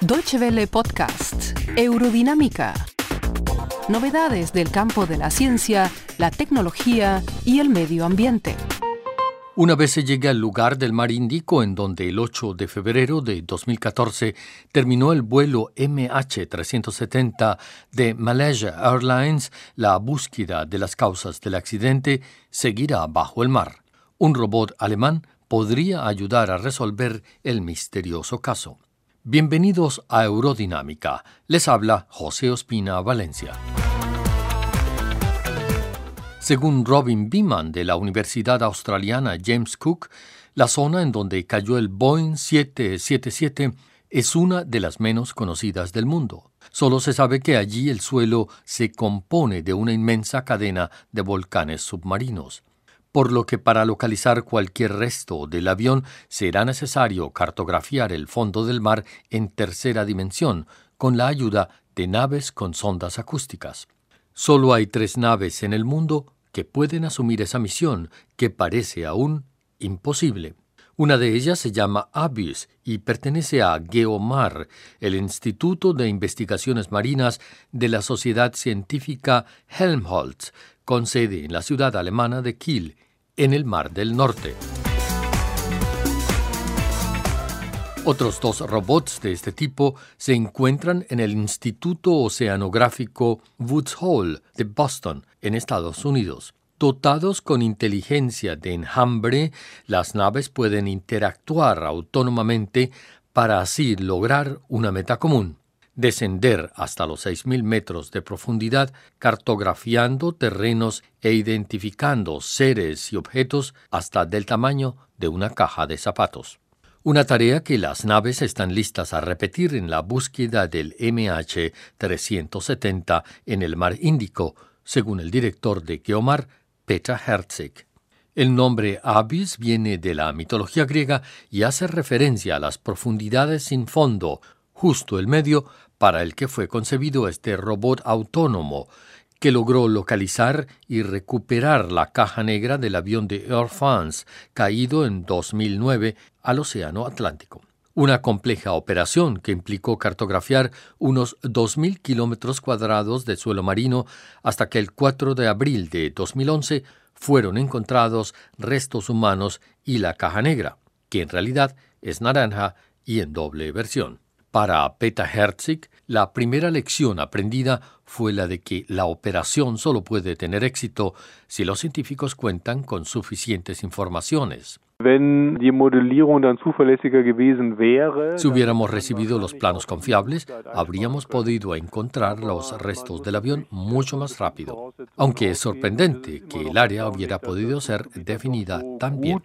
Deutsche Welle Podcast, Eurodinámica. Novedades del campo de la ciencia, la tecnología y el medio ambiente. Una vez se llegue al lugar del mar Índico en donde el 8 de febrero de 2014 terminó el vuelo MH370 de Malaysia Airlines, la búsqueda de las causas del accidente seguirá bajo el mar. Un robot alemán podría ayudar a resolver el misterioso caso. Bienvenidos a Eurodinámica. Les habla José Ospina Valencia. Según Robin Beeman de la Universidad Australiana James Cook, la zona en donde cayó el Boeing 777 es una de las menos conocidas del mundo. Solo se sabe que allí el suelo se compone de una inmensa cadena de volcanes submarinos, por lo que para localizar cualquier resto del avión será necesario cartografiar el fondo del mar en tercera dimensión con la ayuda de naves con sondas acústicas. Solo hay tres naves en el mundo que pueden asumir esa misión que parece aún imposible. Una de ellas se llama ABIS y pertenece a GEOMAR, el Instituto de Investigaciones Marinas de la Sociedad Científica Helmholtz, con sede en la ciudad alemana de Kiel, en el Mar del Norte. Otros dos robots de este tipo se encuentran en el Instituto Oceanográfico Woods Hole de Boston, en Estados Unidos. Dotados con inteligencia de enjambre, las naves pueden interactuar autónomamente para así lograr una meta común, descender hasta los 6.000 metros de profundidad cartografiando terrenos e identificando seres y objetos hasta del tamaño de una caja de zapatos una tarea que las naves están listas a repetir en la búsqueda del MH370 en el mar Índico, según el director de Geomar, Petra Herzig. El nombre Abyss viene de la mitología griega y hace referencia a las profundidades sin fondo, justo el medio para el que fue concebido este robot autónomo, que logró localizar y recuperar la caja negra del avión de Air France caído en 2009 al Océano Atlántico. Una compleja operación que implicó cartografiar unos 2.000 kilómetros cuadrados de suelo marino hasta que el 4 de abril de 2011 fueron encontrados restos humanos y la caja negra, que en realidad es naranja y en doble versión. Para Peta Herzig, la primera lección aprendida fue la de que la operación solo puede tener éxito si los científicos cuentan con suficientes informaciones. Si hubiéramos recibido los planos confiables, habríamos podido encontrar los restos del avión mucho más rápido, aunque es sorprendente que el área hubiera podido ser definida tan bien.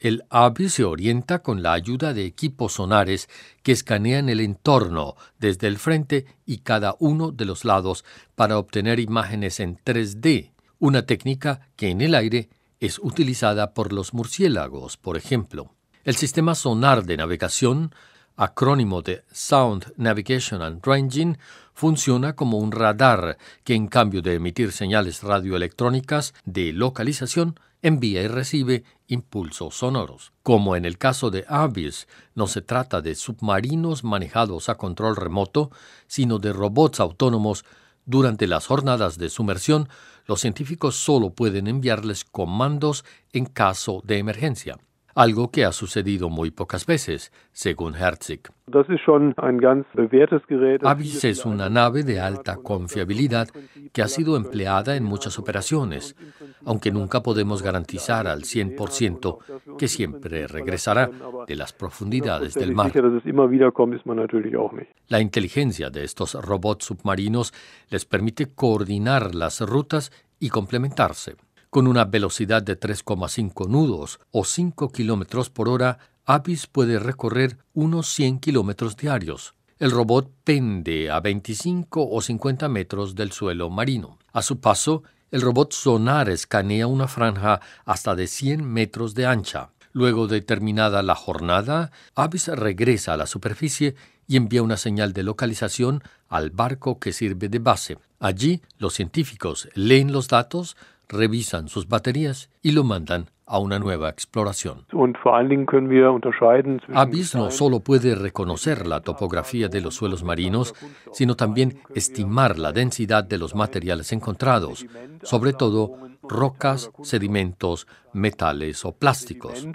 El AVI se orienta con la ayuda de equipos sonares que escanean el entorno desde el frente y cada uno de los lados para obtener imágenes en 3D, una técnica que en el aire es utilizada por los murciélagos, por ejemplo. El sistema sonar de navegación, acrónimo de Sound Navigation and Ranging, funciona como un radar que en cambio de emitir señales radioelectrónicas de localización, envía y recibe impulsos sonoros. Como en el caso de Abyss, no se trata de submarinos manejados a control remoto, sino de robots autónomos. Durante las jornadas de sumersión, los científicos solo pueden enviarles comandos en caso de emergencia algo que ha sucedido muy pocas veces, según Herzig. Abyss es una nave de alta confiabilidad que ha sido empleada en muchas operaciones, aunque nunca podemos garantizar al 100% que siempre regresará de las profundidades del mar. La inteligencia de estos robots submarinos les permite coordinar las rutas y complementarse. Con una velocidad de 3,5 nudos o 5 kilómetros por hora, Apis puede recorrer unos 100 kilómetros diarios. El robot pende a 25 o 50 metros del suelo marino. A su paso, el robot sonar escanea una franja hasta de 100 metros de ancha. Luego de terminada la jornada, Avis regresa a la superficie y envía una señal de localización al barco que sirve de base. Allí, los científicos leen los datos, revisan sus baterías y lo mandan a una nueva exploración. ABIS no solo puede reconocer la topografía de los suelos marinos, sino también estimar la densidad de los materiales encontrados, sobre todo rocas, sedimentos, metales o plásticos.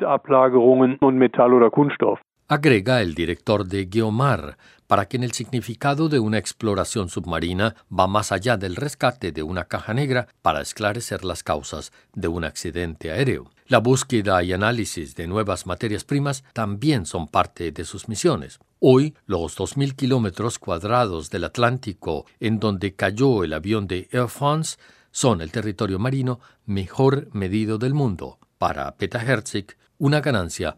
Agrega el director de Geomar para que en el significado de una exploración submarina va más allá del rescate de una caja negra para esclarecer las causas de un accidente aéreo. La búsqueda y análisis de nuevas materias primas también son parte de sus misiones. Hoy, los 2.000 kilómetros cuadrados del Atlántico en donde cayó el avión de Air France son el territorio marino mejor medido del mundo. Para Peta Herzig, una ganancia